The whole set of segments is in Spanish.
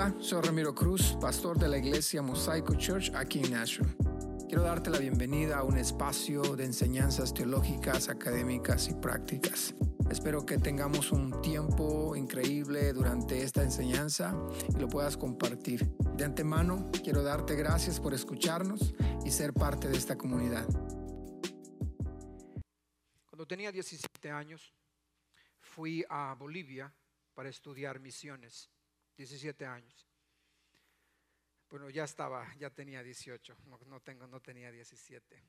Hola, soy Ramiro Cruz, pastor de la iglesia Mosaico Church aquí en Nashville. Quiero darte la bienvenida a un espacio de enseñanzas teológicas, académicas y prácticas. Espero que tengamos un tiempo increíble durante esta enseñanza y lo puedas compartir. De antemano, quiero darte gracias por escucharnos y ser parte de esta comunidad. Cuando tenía 17 años, fui a Bolivia para estudiar misiones. 17 años. Bueno, ya estaba, ya tenía 18, no, tengo, no tenía 17.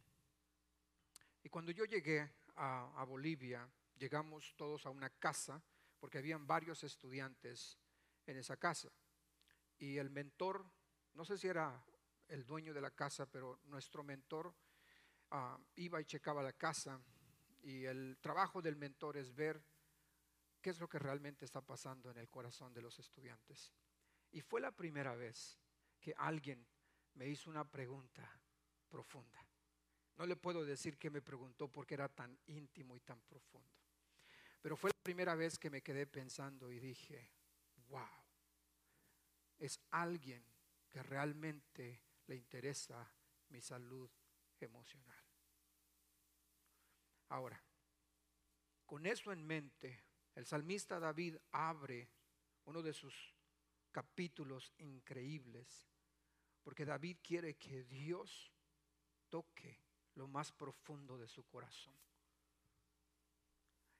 Y cuando yo llegué a, Bolivia, llegamos todos a una casa, porque habían varios estudiantes en esa casa. Y el mentor, no sé si era el dueño de la casa, pero nuestro mentor ah, iba y checaba la casa. Y el trabajo del mentor es ver qué es lo que realmente está pasando en el corazón de los estudiantes. Y fue la primera vez que alguien me hizo una pregunta profunda. No le puedo decir que me preguntó porque era tan íntimo y tan profundo. Pero fue la primera vez que me quedé pensando y dije, wow, es alguien que realmente le interesa mi salud emocional. Ahora, con eso en mente, el salmista David abre uno de sus capítulos increíbles, porque David quiere que Dios toque lo más profundo de su corazón.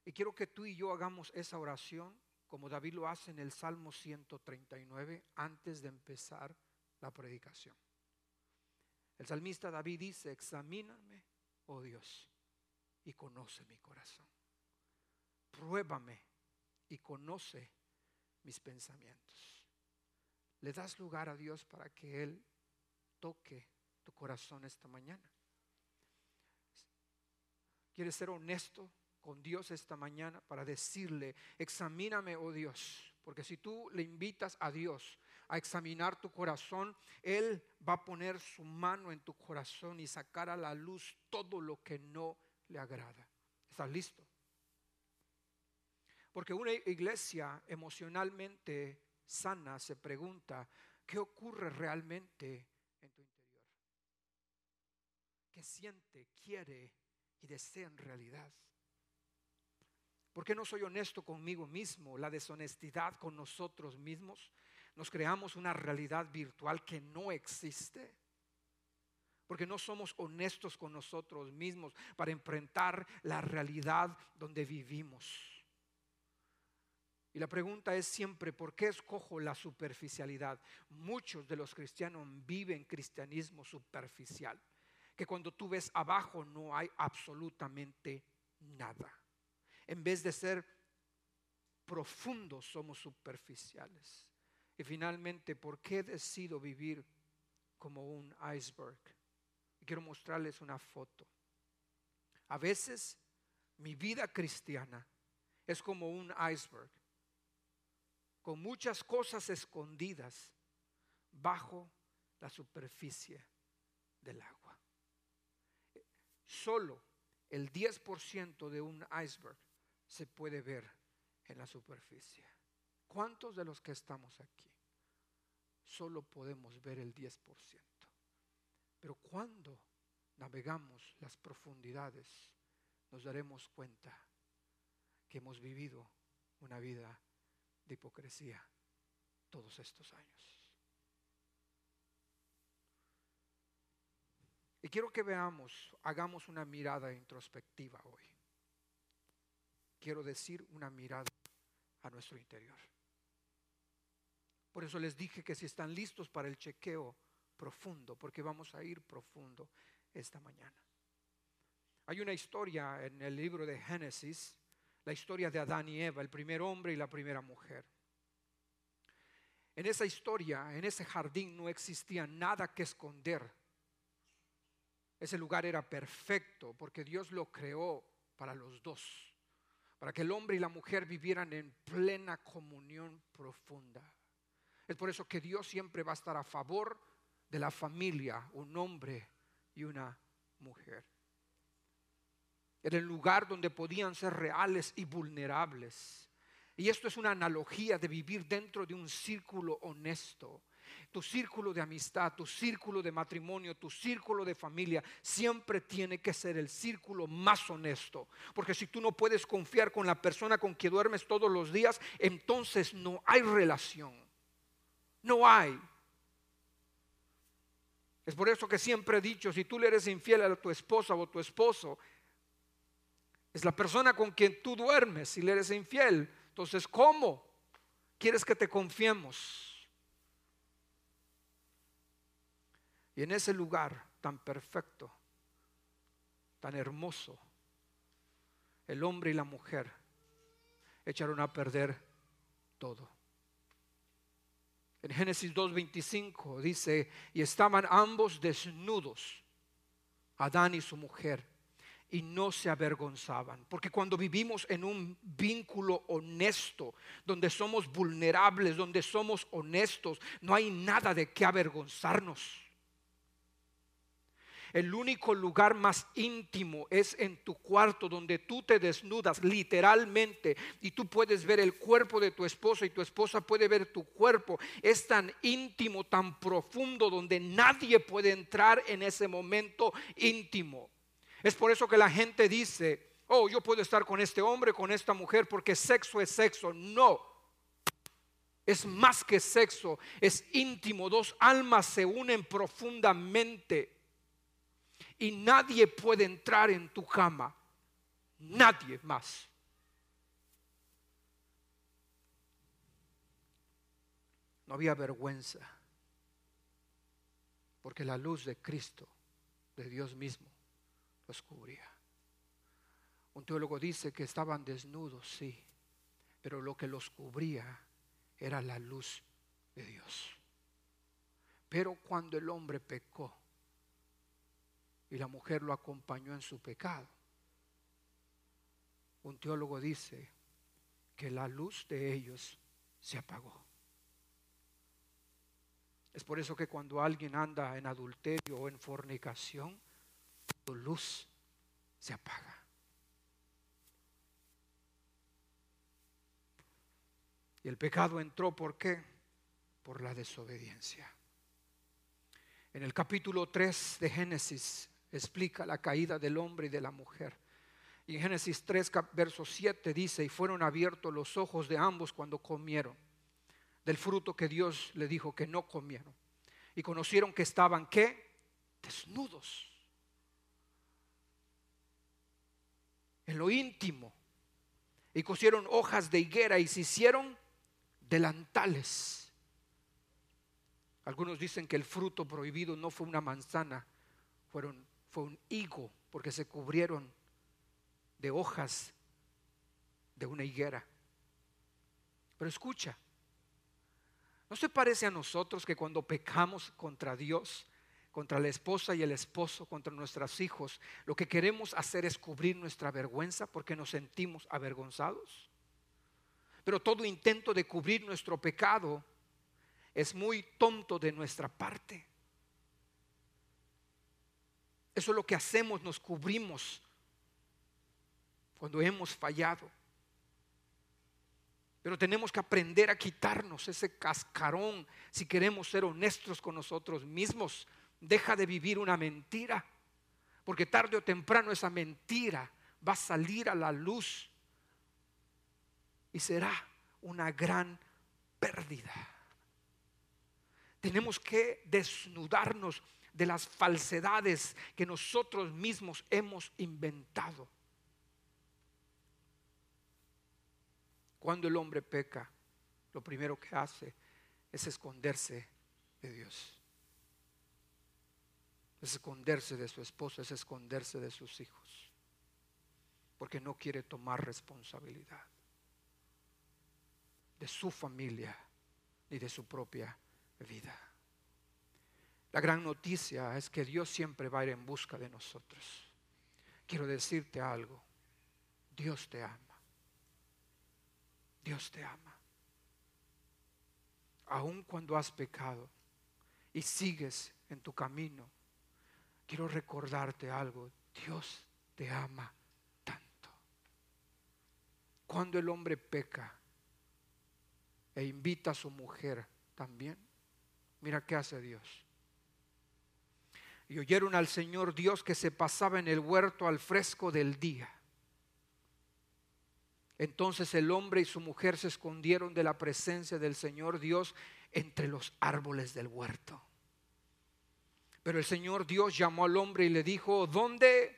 Y quiero que tú y yo hagamos esa oración como David lo hace en el Salmo 139 antes de empezar la predicación. El salmista David dice, examíname, oh Dios, y conoce mi corazón. Pruébame y conoce mis pensamientos. Le das lugar a Dios para que Él toque tu corazón esta mañana. ¿Quieres ser honesto con Dios esta mañana para decirle, examíname, oh Dios? Porque si tú le invitas a Dios a examinar tu corazón, Él va a poner su mano en tu corazón y sacar a la luz todo lo que no le agrada. ¿Estás listo? Porque una iglesia emocionalmente sana se pregunta, ¿qué ocurre realmente en tu interior? ¿Qué siente, quiere y desea en realidad? ¿Por qué no soy honesto conmigo mismo? La deshonestidad con nosotros mismos. Nos creamos una realidad virtual que no existe. Porque no somos honestos con nosotros mismos para enfrentar la realidad donde vivimos. Y la pregunta es siempre, ¿por qué escojo la superficialidad? Muchos de los cristianos viven cristianismo superficial, que cuando tú ves abajo no hay absolutamente nada. En vez de ser profundos, somos superficiales. Y finalmente, ¿por qué decido vivir como un iceberg? quiero mostrarles una foto. A veces mi vida cristiana es como un iceberg con muchas cosas escondidas bajo la superficie del agua. Solo el 10% de un iceberg se puede ver en la superficie. ¿Cuántos de los que estamos aquí solo podemos ver el 10%? Pero cuando navegamos las profundidades, nos daremos cuenta que hemos vivido una vida de hipocresía todos estos años. Y quiero que veamos, hagamos una mirada introspectiva hoy. Quiero decir una mirada a nuestro interior. Por eso les dije que si están listos para el chequeo profundo, porque vamos a ir profundo esta mañana. Hay una historia en el libro de Génesis la historia de Adán y Eva, el primer hombre y la primera mujer. En esa historia, en ese jardín no existía nada que esconder. Ese lugar era perfecto porque Dios lo creó para los dos, para que el hombre y la mujer vivieran en plena comunión profunda. Es por eso que Dios siempre va a estar a favor de la familia, un hombre y una mujer. Era el lugar donde podían ser reales y vulnerables. Y esto es una analogía de vivir dentro de un círculo honesto. Tu círculo de amistad, tu círculo de matrimonio, tu círculo de familia, siempre tiene que ser el círculo más honesto. Porque si tú no puedes confiar con la persona con quien duermes todos los días, entonces no hay relación. No hay. Es por eso que siempre he dicho, si tú le eres infiel a tu esposa o tu esposo, es la persona con quien tú duermes si le eres infiel. Entonces, ¿cómo quieres que te confiemos? Y en ese lugar tan perfecto, tan hermoso, el hombre y la mujer echaron a perder todo. En Génesis 2.25 dice, y estaban ambos desnudos, Adán y su mujer, y no se avergonzaban. Porque cuando vivimos en un vínculo honesto, donde somos vulnerables, donde somos honestos, no hay nada de qué avergonzarnos. El único lugar más íntimo es en tu cuarto donde tú te desnudas literalmente y tú puedes ver el cuerpo de tu esposa y tu esposa puede ver tu cuerpo. Es tan íntimo, tan profundo donde nadie puede entrar en ese momento íntimo. Es por eso que la gente dice, oh, yo puedo estar con este hombre, con esta mujer, porque sexo es sexo. No. Es más que sexo, es íntimo. Dos almas se unen profundamente y nadie puede entrar en tu cama. Nadie más. No había vergüenza, porque la luz de Cristo, de Dios mismo, los cubría. Un teólogo dice que estaban desnudos, sí, pero lo que los cubría era la luz de Dios. Pero cuando el hombre pecó, y la mujer lo acompañó en su pecado. Un teólogo dice que la luz de ellos se apagó. Es por eso que cuando alguien anda en adulterio o en fornicación, su luz se apaga. Y el pecado entró, ¿por qué? Por la desobediencia. En el capítulo 3 de Génesis, explica la caída del hombre y de la mujer. Y en Génesis 3, verso 7 dice, y fueron abiertos los ojos de ambos cuando comieron del fruto que Dios le dijo que no comieron. Y conocieron que estaban, ¿qué? Desnudos. En lo íntimo. Y cosieron hojas de higuera y se hicieron delantales. Algunos dicen que el fruto prohibido no fue una manzana, fueron fue un higo, porque se cubrieron de hojas de una higuera. Pero escucha, ¿no se parece a nosotros que cuando pecamos contra Dios, contra la esposa y el esposo, contra nuestros hijos, lo que queremos hacer es cubrir nuestra vergüenza porque nos sentimos avergonzados? Pero todo intento de cubrir nuestro pecado es muy tonto de nuestra parte. Eso es lo que hacemos, nos cubrimos cuando hemos fallado. Pero tenemos que aprender a quitarnos ese cascarón si queremos ser honestos con nosotros mismos. Deja de vivir una mentira, porque tarde o temprano esa mentira va a salir a la luz y será una gran pérdida. Tenemos que desnudarnos de las falsedades que nosotros mismos hemos inventado. Cuando el hombre peca, lo primero que hace es esconderse de Dios. Es esconderse de su esposa, es esconderse de sus hijos. Porque no quiere tomar responsabilidad de su familia ni de su propia vida. La gran noticia es que Dios siempre va a ir en busca de nosotros. Quiero decirte algo. Dios te ama. Dios te ama. Aun cuando has pecado y sigues en tu camino, quiero recordarte algo. Dios te ama tanto. Cuando el hombre peca, e invita a su mujer también. Mira qué hace Dios. Y oyeron al Señor Dios que se pasaba en el huerto al fresco del día. Entonces el hombre y su mujer se escondieron de la presencia del Señor Dios entre los árboles del huerto. Pero el Señor Dios llamó al hombre y le dijo, ¿dónde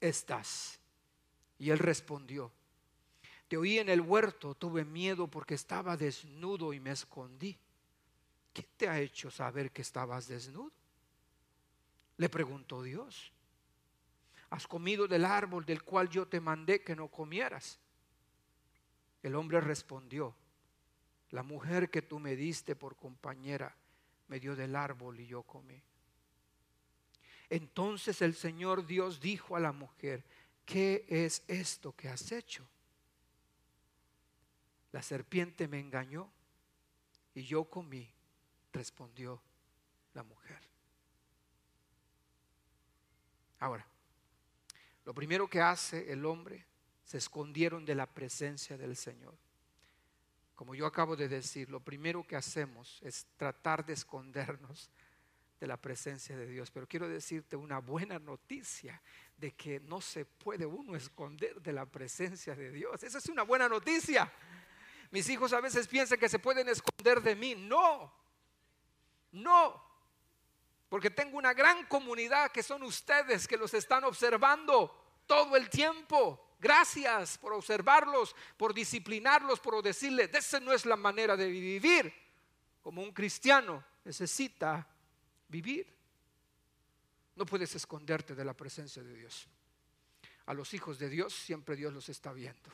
estás? Y él respondió, te oí en el huerto, tuve miedo porque estaba desnudo y me escondí. ¿Quién te ha hecho saber que estabas desnudo? Le preguntó Dios. ¿Has comido del árbol del cual yo te mandé que no comieras? El hombre respondió, la mujer que tú me diste por compañera me dio del árbol y yo comí. Entonces el Señor Dios dijo a la mujer, ¿qué es esto que has hecho? La serpiente me engañó y yo comí, respondió la mujer. Ahora, lo primero que hace el hombre, se escondieron de la presencia del Señor. Como yo acabo de decir, lo primero que hacemos es tratar de escondernos de la presencia de Dios. Pero quiero decirte una buena noticia de que no se puede uno esconder de la presencia de Dios. Esa es una buena noticia. Mis hijos a veces piensan que se pueden esconder de mí. No, no. Porque tengo una gran comunidad que son ustedes que los están observando todo el tiempo. Gracias por observarlos, por disciplinarlos, por decirles, esa no es la manera de vivir. Como un cristiano necesita vivir. No puedes esconderte de la presencia de Dios. A los hijos de Dios siempre Dios los está viendo.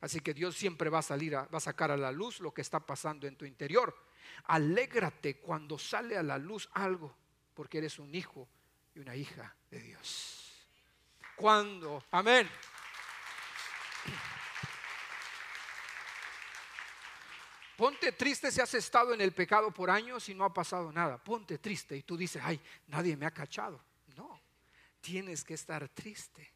Así que Dios siempre va a salir, va a sacar a la luz lo que está pasando en tu interior. Alégrate cuando sale a la luz algo, porque eres un hijo y una hija de Dios. Cuando, amén. Ponte triste si has estado en el pecado por años y no ha pasado nada. Ponte triste y tú dices, ay, nadie me ha cachado. No, tienes que estar triste.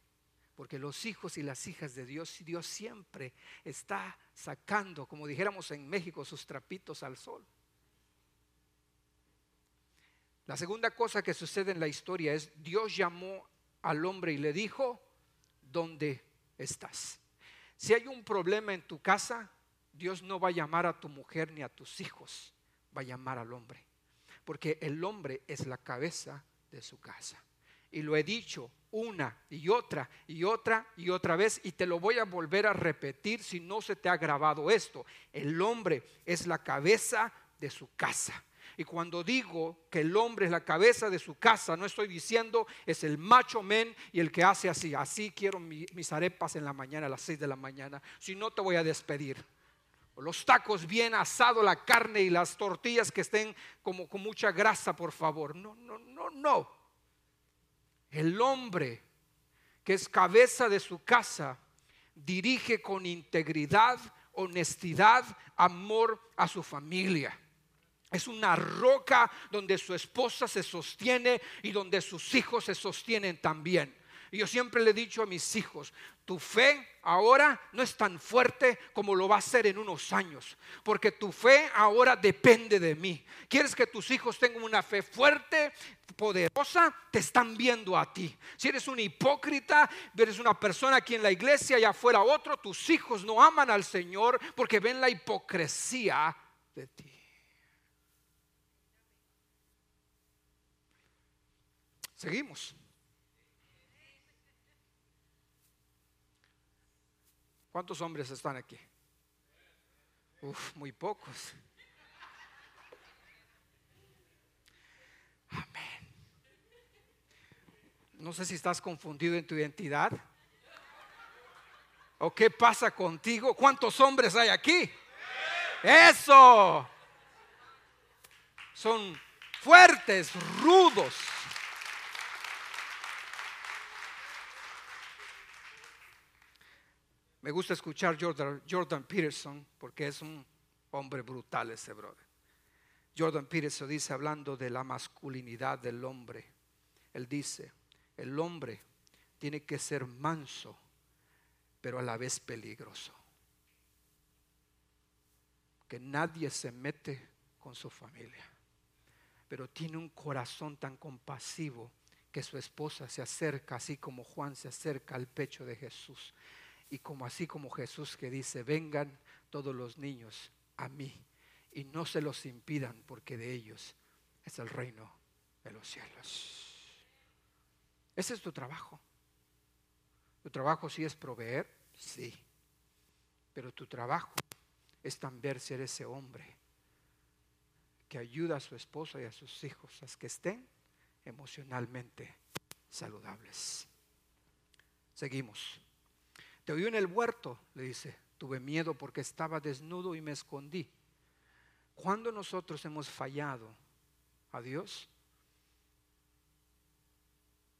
Porque los hijos y las hijas de Dios, Dios siempre está sacando, como dijéramos en México, sus trapitos al sol. La segunda cosa que sucede en la historia es, Dios llamó al hombre y le dijo, ¿dónde estás? Si hay un problema en tu casa, Dios no va a llamar a tu mujer ni a tus hijos, va a llamar al hombre. Porque el hombre es la cabeza de su casa. Y lo he dicho una y otra y otra y otra vez y te lo voy a volver a repetir si no se te ha grabado esto. El hombre es la cabeza de su casa. Y cuando digo que el hombre es la cabeza de su casa, no estoy diciendo es el macho men y el que hace así. Así quiero mis arepas en la mañana, a las seis de la mañana. Si no, te voy a despedir los tacos bien asado, la carne y las tortillas que estén como con mucha grasa, por favor. No, no, no, no. El hombre que es cabeza de su casa dirige con integridad, honestidad, amor a su familia. Es una roca donde su esposa se sostiene y donde sus hijos se sostienen también. Yo siempre le he dicho a mis hijos, tu fe ahora no es tan fuerte como lo va a ser en unos años, porque tu fe ahora depende de mí. ¿Quieres que tus hijos tengan una fe fuerte, poderosa? Te están viendo a ti. Si eres un hipócrita, eres una persona aquí en la iglesia y afuera otro, tus hijos no aman al Señor porque ven la hipocresía de ti. Seguimos. ¿Cuántos hombres están aquí? Uf, muy pocos. Amén. No sé si estás confundido en tu identidad. ¿O qué pasa contigo? ¿Cuántos hombres hay aquí? Eso. Son fuertes, rudos. Me gusta escuchar Jordan, Jordan Peterson porque es un hombre brutal ese brother. Jordan Peterson dice, hablando de la masculinidad del hombre, él dice, el hombre tiene que ser manso, pero a la vez peligroso. que nadie se mete con su familia. Pero tiene un corazón tan compasivo que su esposa se acerca, así como Juan se acerca al pecho de Jesús. Y como así como Jesús que dice, vengan todos los niños a mí y no se los impidan porque de ellos es el reino de los cielos. Ese es tu trabajo. Tu trabajo sí es proveer, sí. Pero tu trabajo es también ser ese hombre que ayuda a su esposa y a sus hijos a que estén emocionalmente saludables. Seguimos. Te oí en el huerto, le dice, tuve miedo porque estaba desnudo y me escondí. Cuando nosotros hemos fallado a Dios,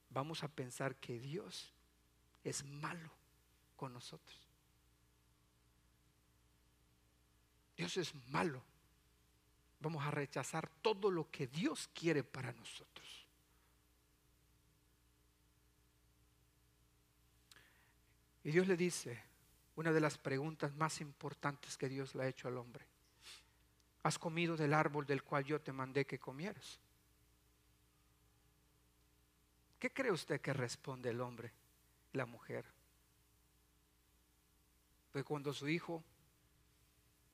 vamos a pensar que Dios es malo con nosotros. Dios es malo. Vamos a rechazar todo lo que Dios quiere para nosotros. Y Dios le dice una de las preguntas más importantes que Dios le ha hecho al hombre. ¿Has comido del árbol del cual yo te mandé que comieras? ¿Qué cree usted que responde el hombre, la mujer? Pues cuando su hijo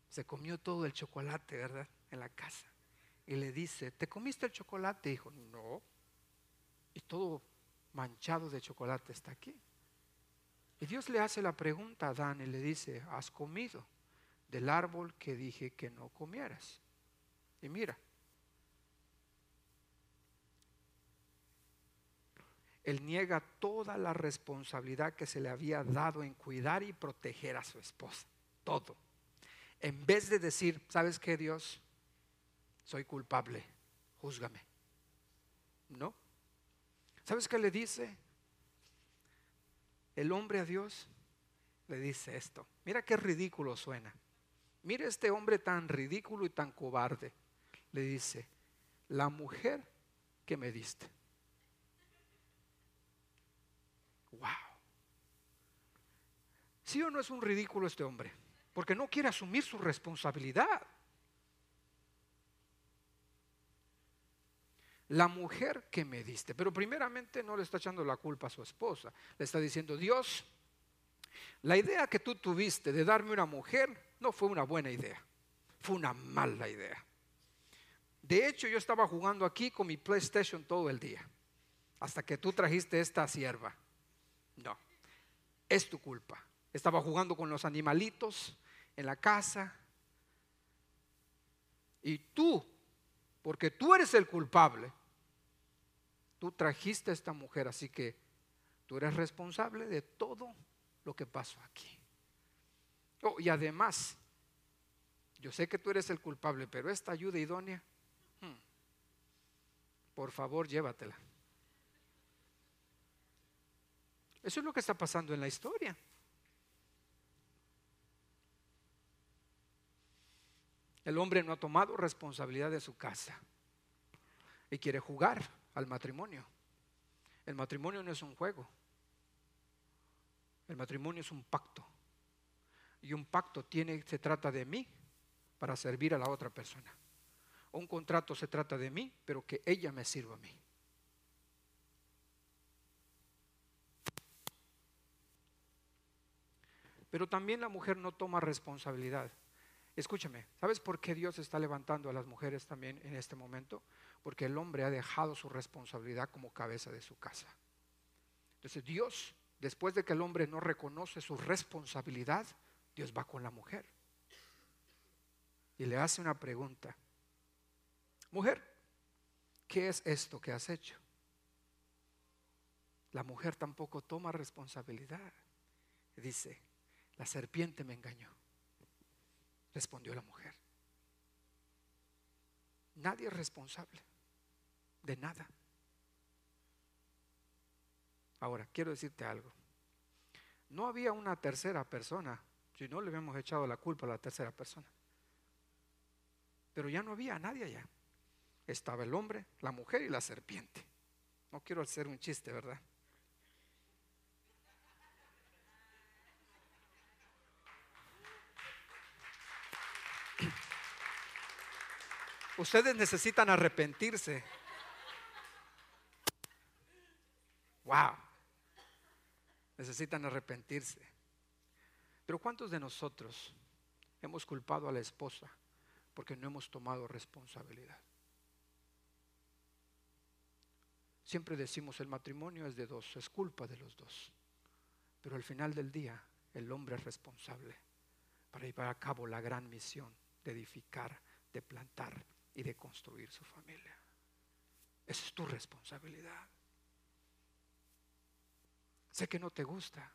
se comió todo el chocolate, ¿verdad? En la casa. Y le dice, ¿te comiste el chocolate? Dijo, no. Y todo manchado de chocolate está aquí. Y Dios le hace la pregunta a Adán y le dice, ¿has comido del árbol que dije que no comieras? Y mira, él niega toda la responsabilidad que se le había dado en cuidar y proteger a su esposa. Todo en vez de decir, ¿sabes qué Dios? Soy culpable, júzgame. No. ¿Sabes qué le dice? El hombre a Dios le dice esto. Mira qué ridículo suena. Mira este hombre tan ridículo y tan cobarde. Le dice, la mujer que me diste. Wow. ¿Sí o no es un ridículo este hombre? porque no quiere asumir su responsabilidad. La mujer que me diste, pero primeramente no le está echando la culpa a su esposa, le está diciendo, Dios, la idea que tú tuviste de darme una mujer no fue una buena idea, fue una mala idea. De hecho, yo estaba jugando aquí con mi PlayStation todo el día, hasta que tú trajiste esta sierva. No, es tu culpa. Estaba jugando con los animalitos, en la casa. Y tú, porque tú eres el culpable, tú trajiste a esta mujer, así que tú eres responsable de todo lo que pasó aquí. Oh, y además, yo sé que tú eres el culpable, pero esta ayuda idónea, hmm, por favor, llévatela. Eso es lo que está pasando en la historia. El hombre no ha tomado responsabilidad de su casa y quiere jugar al matrimonio. El matrimonio no es un juego. El matrimonio es un pacto. Y un pacto tiene, se trata de mí para servir a la otra persona. Un contrato se trata de mí, pero que ella me sirva a mí. Pero también la mujer no toma responsabilidad. Escúchame, ¿sabes por qué Dios está levantando a las mujeres también en este momento? Porque el hombre ha dejado su responsabilidad como cabeza de su casa. Entonces Dios, después de que el hombre no reconoce su responsabilidad, Dios va con la mujer y le hace una pregunta. Mujer, ¿qué es esto que has hecho? La mujer tampoco toma responsabilidad. Dice, la serpiente me engañó respondió la mujer. Nadie es responsable de nada. Ahora, quiero decirte algo. No había una tercera persona, si no le habíamos echado la culpa a la tercera persona. Pero ya no había nadie allá. Estaba el hombre, la mujer y la serpiente. No quiero hacer un chiste, ¿verdad? Ustedes necesitan arrepentirse. Wow. Necesitan arrepentirse. Pero ¿cuántos de nosotros hemos culpado a la esposa porque no hemos tomado responsabilidad? Siempre decimos el matrimonio es de dos, es culpa de los dos. Pero al final del día el hombre es responsable para llevar a cabo la gran misión de edificar, de plantar y de construir su familia. Esa es tu responsabilidad. Sé que no te gusta,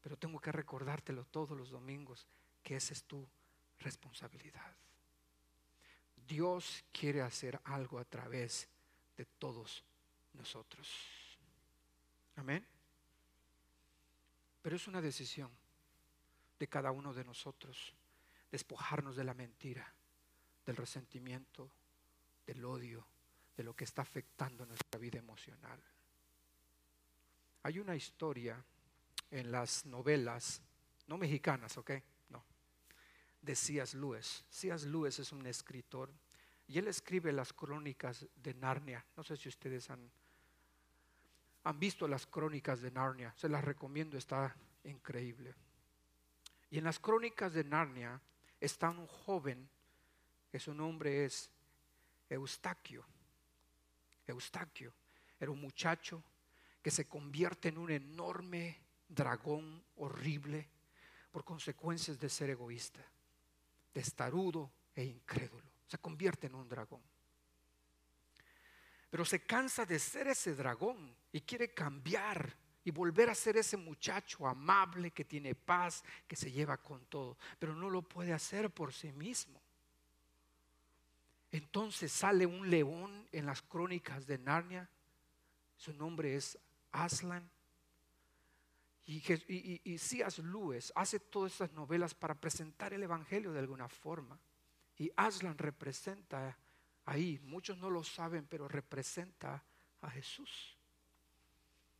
pero tengo que recordártelo todos los domingos que esa es tu responsabilidad. Dios quiere hacer algo a través de todos nosotros. Amén. Pero es una decisión de cada uno de nosotros despojarnos de la mentira, del resentimiento, del odio, de lo que está afectando nuestra vida emocional. Hay una historia en las novelas, no mexicanas, ¿ok? No, de C.S. Lewis. C.S. Lewis es un escritor y él escribe las crónicas de Narnia. No sé si ustedes han, han visto las crónicas de Narnia. Se las recomiendo, está increíble. Y en las crónicas de Narnia está un joven que su nombre es Eustaquio. Eustaquio era un muchacho que se convierte en un enorme dragón horrible por consecuencias de ser egoísta, testarudo e incrédulo. Se convierte en un dragón. Pero se cansa de ser ese dragón y quiere cambiar y volver a ser ese muchacho amable que tiene paz, que se lleva con todo, pero no lo puede hacer por sí mismo. Entonces sale un león en las crónicas de Narnia, su nombre es Aslan. Y, y, y, C.S. Lewis hace todas estas novelas para presentar el Evangelio de alguna forma. Y Aslan representa ahí, muchos no lo saben, pero representa a Jesús.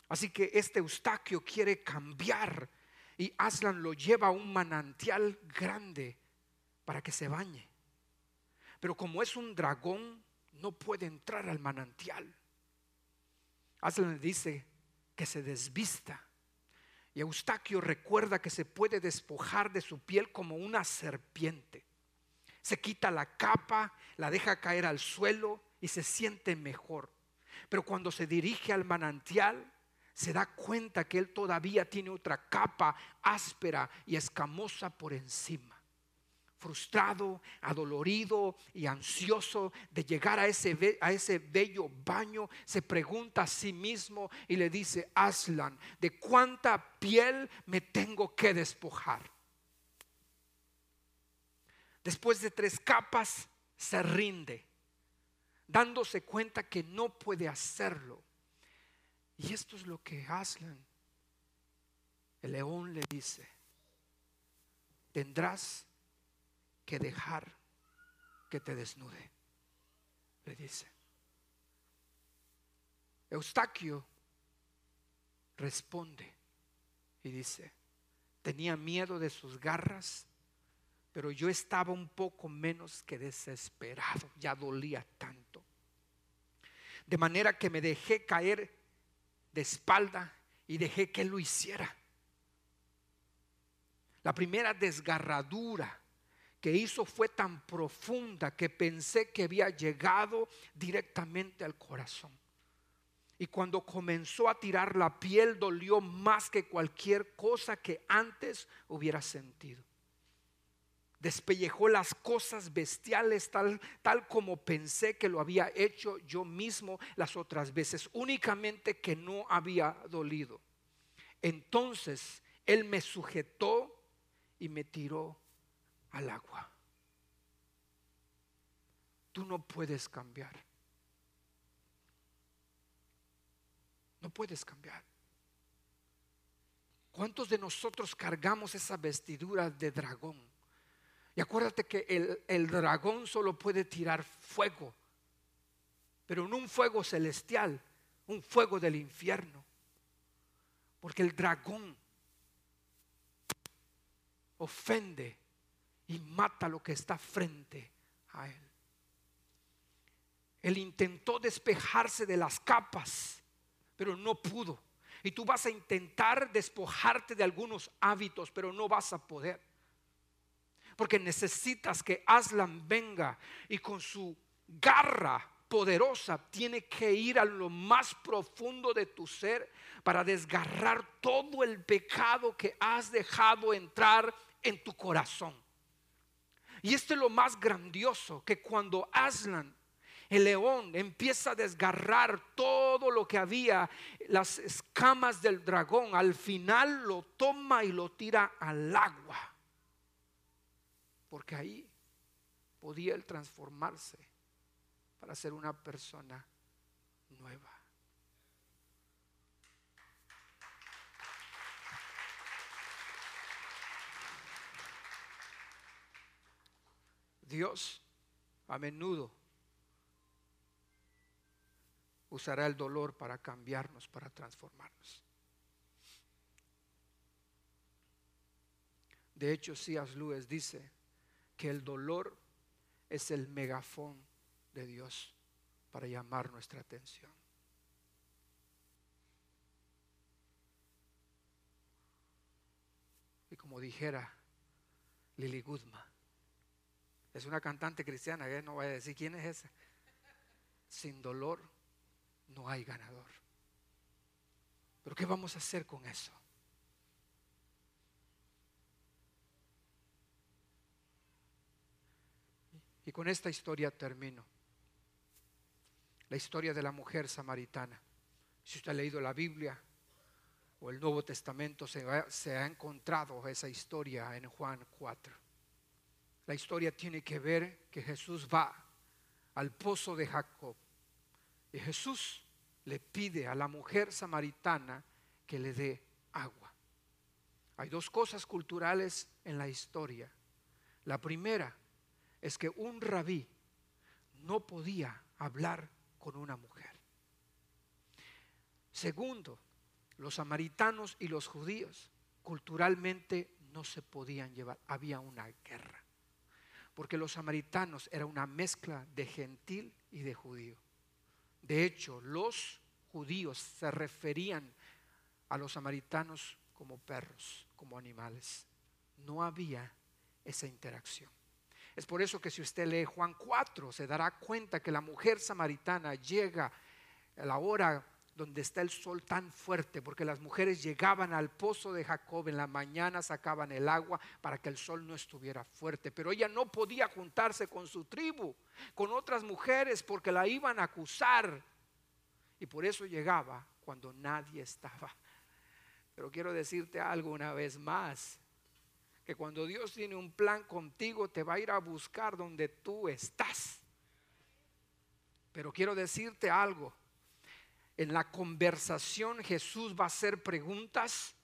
Así que este Eustaquio quiere cambiar y Aslan lo lleva a un manantial grande para que se bañe. Pero como es un dragón, no puede entrar al manantial. Aslan le dice, que se desvista. Y Eustaquio recuerda que se puede despojar de su piel como una serpiente. Se quita la capa, la deja caer al suelo y se siente mejor. Pero cuando se dirige al manantial, se da cuenta que él todavía tiene otra capa áspera y escamosa por encima frustrado, adolorido y ansioso de llegar a ese, a ese bello baño, se pregunta a sí mismo y le dice, Aslan, ¿de cuánta piel me tengo que despojar? Después de tres capas, se rinde, dándose cuenta que no puede hacerlo. Y esto es lo que Aslan, el león, le dice, tendrás que dejar que te desnude, le dice. Eustaquio responde y dice, tenía miedo de sus garras, pero yo estaba un poco menos que desesperado, ya dolía tanto. De manera que me dejé caer de espalda y dejé que lo hiciera. La primera desgarradura que hizo fue tan profunda que pensé que había llegado directamente al corazón. Y cuando comenzó a tirar la piel dolió más que cualquier cosa que antes hubiera sentido. Despellejó las cosas bestiales tal, tal como pensé que lo había hecho yo mismo las otras veces, únicamente que no había dolido. Entonces Él me sujetó y me tiró al agua. Tú no puedes cambiar. No puedes cambiar. ¿Cuántos de nosotros cargamos esa vestidura de dragón? Y acuérdate que el, el, dragón solo puede tirar fuego, pero no un fuego celestial, un fuego del infierno. Porque el dragón ofende y mata lo que está frente a él. Él intentó despejarse de las capas, pero no pudo. Y tú vas a intentar despojarte de algunos hábitos, pero no vas a poder. Porque necesitas que Aslan venga y con su garra poderosa tiene que ir a lo más profundo de tu ser para desgarrar todo el pecado que has dejado entrar en tu corazón. Y esto es lo más grandioso, que cuando Aslan, el león, empieza a desgarrar todo lo que había, las escamas del dragón, al final lo toma y lo tira al agua. Porque ahí podía él transformarse para ser una persona nueva. Dios a menudo usará el dolor para cambiarnos, para transformarnos. De hecho, Cías Lewis dice que el dolor es el megafón de Dios para llamar nuestra atención. Y como dijera Lily Goodman, es una cantante cristiana, que no voy a decir quién es esa. Sin dolor no hay ganador. Pero ¿qué vamos a hacer con eso? Y con esta historia termino. La historia de la mujer samaritana. Si usted ha leído la Biblia o el Nuevo Testamento, se ha, se ha encontrado esa historia en Juan 4. La historia tiene que ver que Jesús va al pozo de Jacob y Jesús le pide a la mujer samaritana que le dé agua. Hay dos cosas culturales en la historia. La primera es que un rabí no podía hablar con una mujer. Segundo, los samaritanos y los judíos culturalmente no se podían llevar. Había una guerra porque los samaritanos era una mezcla de gentil y de judío. De hecho, los judíos se referían a los samaritanos como perros, como animales. No había esa interacción. Es por eso que si usted lee Juan 4, se dará cuenta que la mujer samaritana llega a la hora donde está el sol tan fuerte, porque las mujeres llegaban al pozo de Jacob en la mañana, sacaban el agua para que el sol no estuviera fuerte, pero ella no podía juntarse con su tribu, con otras mujeres, porque la iban a acusar, y por eso llegaba cuando nadie estaba. Pero quiero decirte algo una vez más, que cuando Dios tiene un plan contigo, te va a ir a buscar donde tú estás. Pero quiero decirte algo, en la conversación Jesús va a hacer preguntas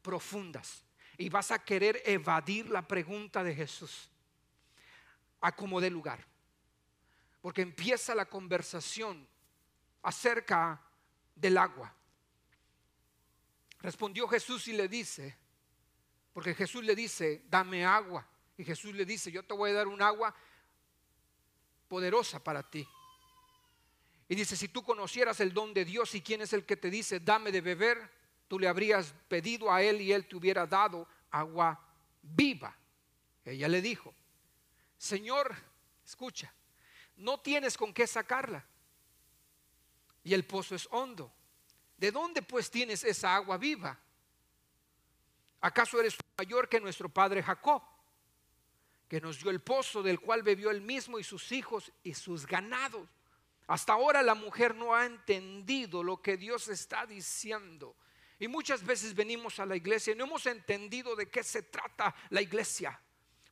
profundas y vas a querer evadir la pregunta de Jesús a como lugar. Porque empieza la conversación acerca del agua. Respondió Jesús y le dice, porque Jesús le dice, dame agua. Y Jesús le dice, yo te voy a dar un agua poderosa para ti. Y dice, si tú conocieras el don de Dios y quién es el que te dice, dame de beber, tú le habrías pedido a él y él te hubiera dado agua viva. Ella le dijo, Señor, escucha, no tienes con qué sacarla. Y el pozo es hondo. ¿De dónde pues tienes esa agua viva? ¿Acaso eres mayor que nuestro padre Jacob, que nos dio el pozo del cual bebió él mismo y sus hijos y sus ganados? Hasta ahora la mujer no ha entendido lo que Dios está diciendo. Y muchas veces venimos a la iglesia y no hemos entendido de qué se trata la iglesia.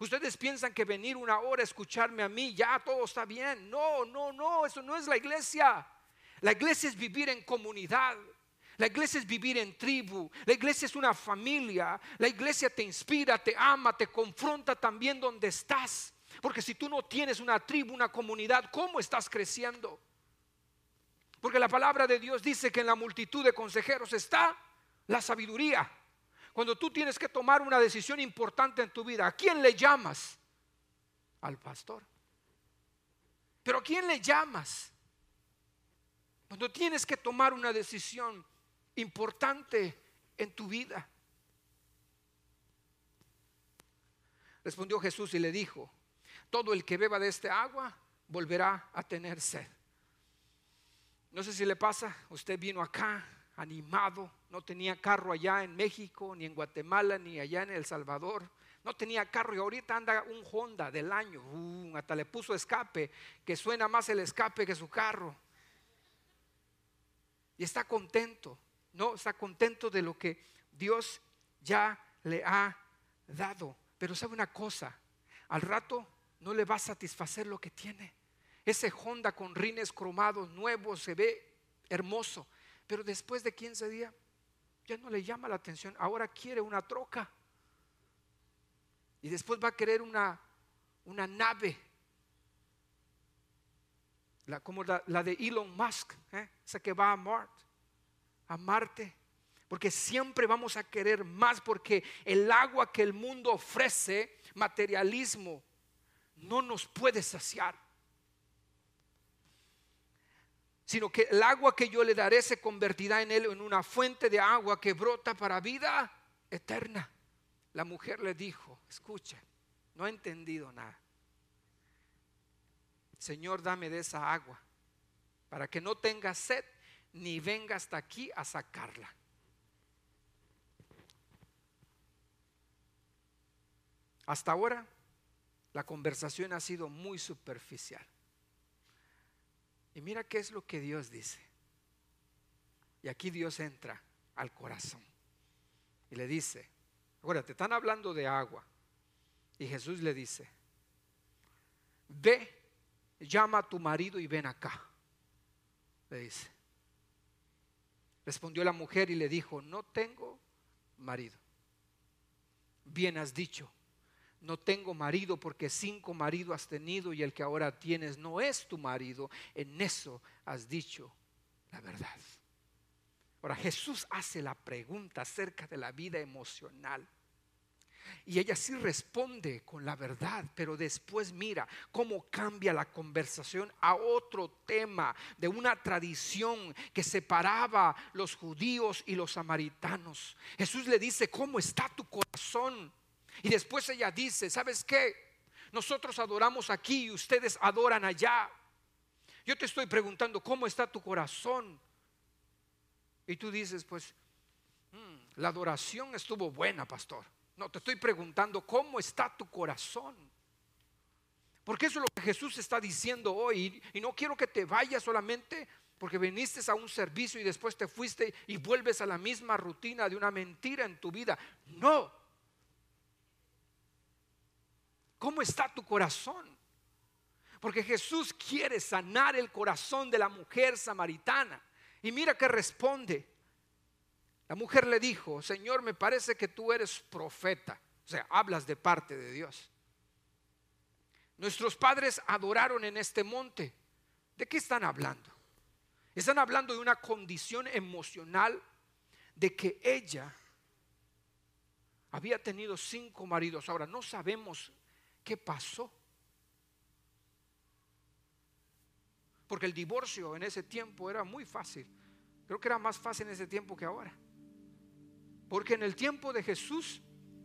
Ustedes piensan que venir una hora a escucharme a mí, ya todo está bien. No, no, no, eso no es la iglesia. La iglesia es vivir en comunidad. La iglesia es vivir en tribu. La iglesia es una familia. La iglesia te inspira, te ama, te confronta también donde estás. Porque si tú no tienes una tribu, una comunidad, ¿cómo estás creciendo? Porque la palabra de Dios dice que en la multitud de consejeros está la sabiduría. Cuando tú tienes que tomar una decisión importante en tu vida, ¿a quién le llamas? Al pastor. Pero ¿a quién le llamas? Cuando tienes que tomar una decisión importante en tu vida. Respondió Jesús y le dijo, todo el que beba de este agua volverá a tener sed. No sé si le pasa, usted vino acá animado, no tenía carro allá en México, ni en Guatemala, ni allá en El Salvador. No tenía carro y ahorita anda un Honda del año. Uh, hasta le puso escape, que suena más el escape que su carro. Y está contento, ¿no? Está contento de lo que Dios ya le ha dado. Pero sabe una cosa, al rato no le va a satisfacer lo que tiene. Ese Honda con rines cromados nuevos se ve hermoso, pero después de 15 días ya no le llama la atención. Ahora quiere una troca. Y después va a querer una, una nave. La, como la, de Elon Musk, ¿eh? esa que va a Marte. A Marte. Porque siempre vamos a querer más porque el agua que el mundo ofrece, materialismo, no nos puede saciar. Sino que el agua que yo le daré se convertirá en él en una fuente de agua que brota para vida eterna. La mujer le dijo, escucha, no he entendido nada. Señor, dame de esa agua para que no tenga sed ni venga hasta aquí a sacarla. Hasta ahora la conversación ha sido muy superficial. Y mira qué es lo que Dios dice. Y aquí Dios entra al corazón y le dice, te están hablando de agua. Y Jesús le dice, ve, llama a tu marido y ven acá. Le dice. Respondió la mujer y le dijo, no tengo marido. Bien has dicho, no tengo marido porque cinco maridos has tenido y el que ahora tienes no es tu marido. En eso has dicho la verdad. Ahora Jesús hace la pregunta acerca de la vida emocional. Y ella sí responde con la verdad, pero después mira cómo cambia la conversación a otro tema de una tradición que separaba los judíos y los samaritanos. Jesús le dice, ¿cómo está tu corazón? Y después ella dice, ¿sabes qué? Nosotros adoramos aquí y ustedes adoran allá. Yo te estoy preguntando, ¿cómo está tu corazón? Y tú dices, pues, mm, la adoración estuvo buena, pastor. No, te estoy preguntando, ¿cómo está tu corazón? Porque eso es lo que Jesús está diciendo hoy. Y no quiero que te vayas solamente porque viniste a un servicio y después te fuiste y vuelves a la misma rutina de una mentira en tu vida. No, ¿Cómo está tu corazón? Porque Jesús quiere sanar el corazón de la mujer samaritana. Y mira que responde. La mujer le dijo, Señor, me parece que tú eres profeta. O sea, hablas de parte de Dios. Nuestros padres adoraron en este monte. ¿De qué están hablando? Están hablando de una condición emocional de que ella había tenido cinco maridos. Ahora, no sabemos ¿Qué pasó? Porque el divorcio en ese tiempo era muy fácil. Creo que era más fácil en ese tiempo que ahora. Porque en el tiempo de Jesús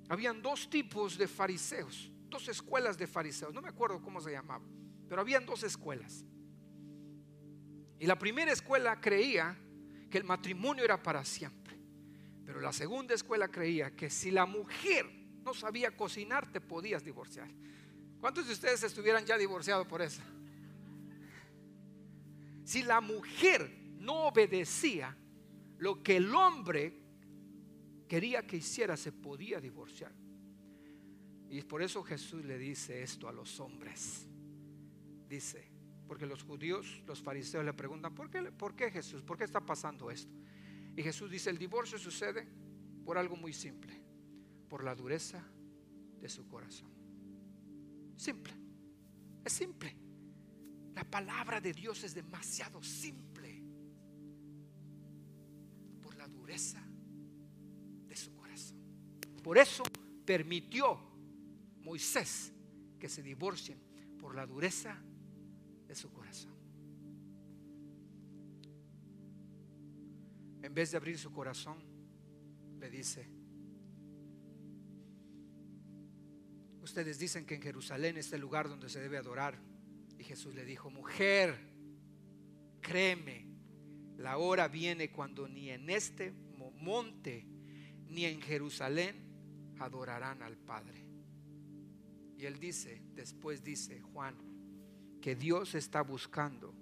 habían dos tipos de fariseos, dos escuelas de fariseos. No me acuerdo cómo se llamaban, pero habían dos escuelas. Y la primera escuela creía que el matrimonio era para siempre. Pero la segunda escuela creía que si la mujer no sabía cocinar, te podías divorciar. ¿Cuántos de ustedes estuvieran ya divorciados por eso? Si la mujer no obedecía lo que el hombre quería que hiciera, se podía divorciar. Y por eso Jesús le dice esto a los hombres. Dice, porque los judíos, los fariseos le preguntan, ¿por qué, ¿por qué Jesús? ¿Por qué está pasando esto? Y Jesús dice, el divorcio sucede por algo muy simple por la dureza de su corazón. Simple. Es simple. La palabra de Dios es demasiado simple. Por la dureza de su corazón. Por eso permitió Moisés que se divorcien por la dureza de su corazón. En vez de abrir su corazón, le dice, ustedes dicen que en Jerusalén es el lugar donde se debe adorar. Y Jesús le dijo, mujer, créeme, la hora viene cuando ni en este monte ni en Jerusalén adorarán al Padre. Y él dice, después dice Juan, que Dios está buscando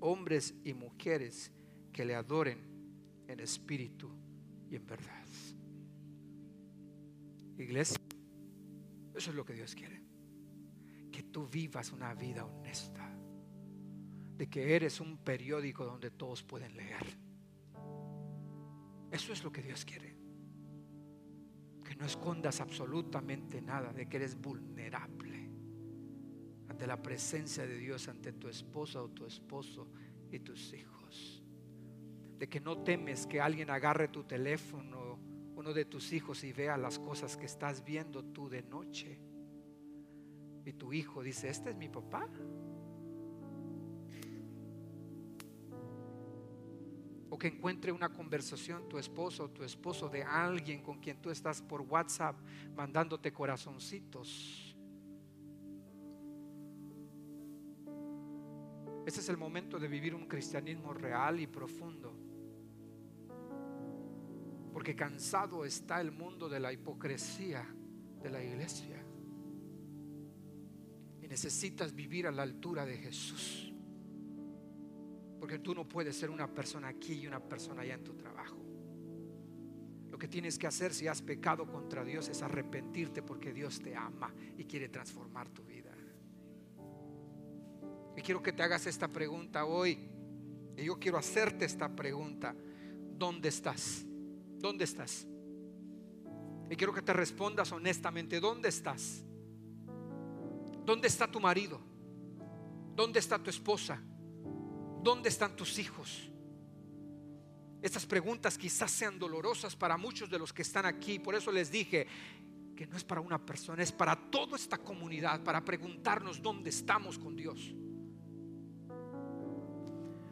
hombres y mujeres que le adoren en espíritu y en verdad. Iglesia, eso es lo que Dios quiere. Que tú vivas una vida honesta. De que eres un periódico donde todos pueden leer. Eso es lo que Dios quiere. Que no escondas absolutamente nada, de que eres vulnerable ante la presencia de Dios, ante tu esposa o tu esposo y tus hijos. De que no temes que alguien agarre tu teléfono, uno de tus hijos, y vea las cosas que estás viendo tú de noche. Y tu hijo dice, este es mi papá. o que encuentre una conversación tu esposo o tu esposo de alguien con quien tú estás por WhatsApp mandándote corazoncitos. Ese es el momento de vivir un cristianismo real y profundo. Porque cansado está el mundo de la hipocresía de la iglesia. Y necesitas vivir a la altura de Jesús. Porque tú no puedes ser una persona aquí y una persona allá en tu trabajo. Lo que tienes que hacer si has pecado contra Dios es arrepentirte porque Dios te ama y quiere transformar tu vida. Y quiero que te hagas esta pregunta hoy. Y yo quiero hacerte esta pregunta. ¿Dónde estás? ¿Dónde estás? Y quiero que te respondas honestamente. ¿Dónde estás? ¿Dónde está tu marido? ¿Dónde está tu esposa? ¿Dónde están tus hijos? Estas preguntas quizás sean dolorosas para muchos de los que están aquí. Por eso les dije que no es para una persona, es para toda esta comunidad, para preguntarnos dónde estamos con Dios.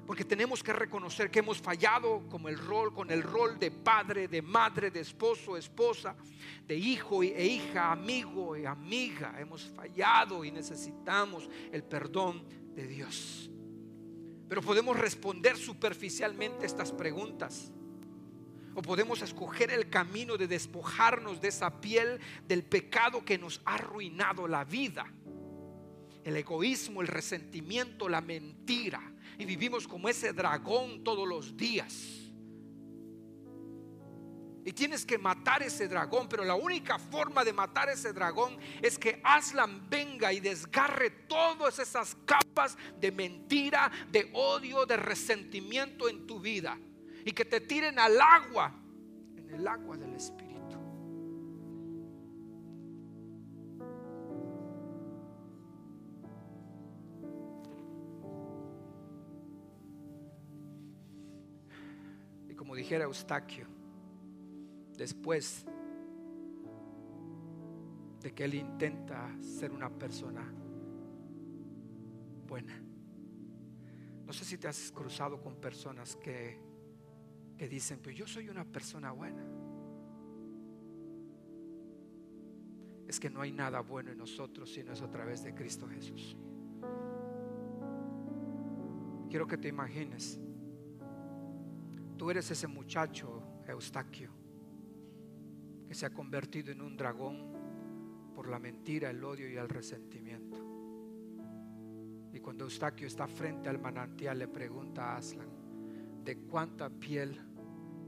Porque tenemos que reconocer que hemos fallado como el rol, con el rol de padre, de madre, de esposo, esposa, de hijo e hija, amigo y amiga. Hemos fallado y necesitamos el perdón de Dios. Pero podemos responder superficialmente estas preguntas. O podemos escoger el camino de despojarnos de esa piel del pecado que nos ha arruinado la vida. El egoísmo, el resentimiento, la mentira. Y vivimos como ese dragón todos los días y tienes que matar ese dragón, pero la única forma de matar ese dragón es que Aslan venga y desgarre todas esas capas de mentira, de odio, de resentimiento en tu vida y que te tiren al agua, en el agua del Espíritu. Eustaquio, después de que él intenta ser una persona buena. No sé si te has cruzado con personas que, que dicen, pues yo soy una persona buena. Es que no hay nada bueno en nosotros sino es a través de Cristo Jesús. Quiero que te imagines, tú eres ese muchacho, Eustaquio se ha convertido en un dragón por la mentira, el odio y el resentimiento. Y cuando Eustaquio está frente al manantial, le pregunta a Aslan, ¿de cuánta piel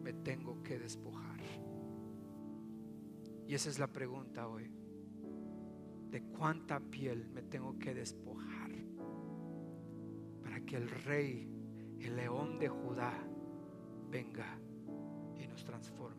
me tengo que despojar? Y esa es la pregunta hoy. ¿De cuánta piel me tengo que despojar para que el rey, el león de Judá, venga y nos transforme?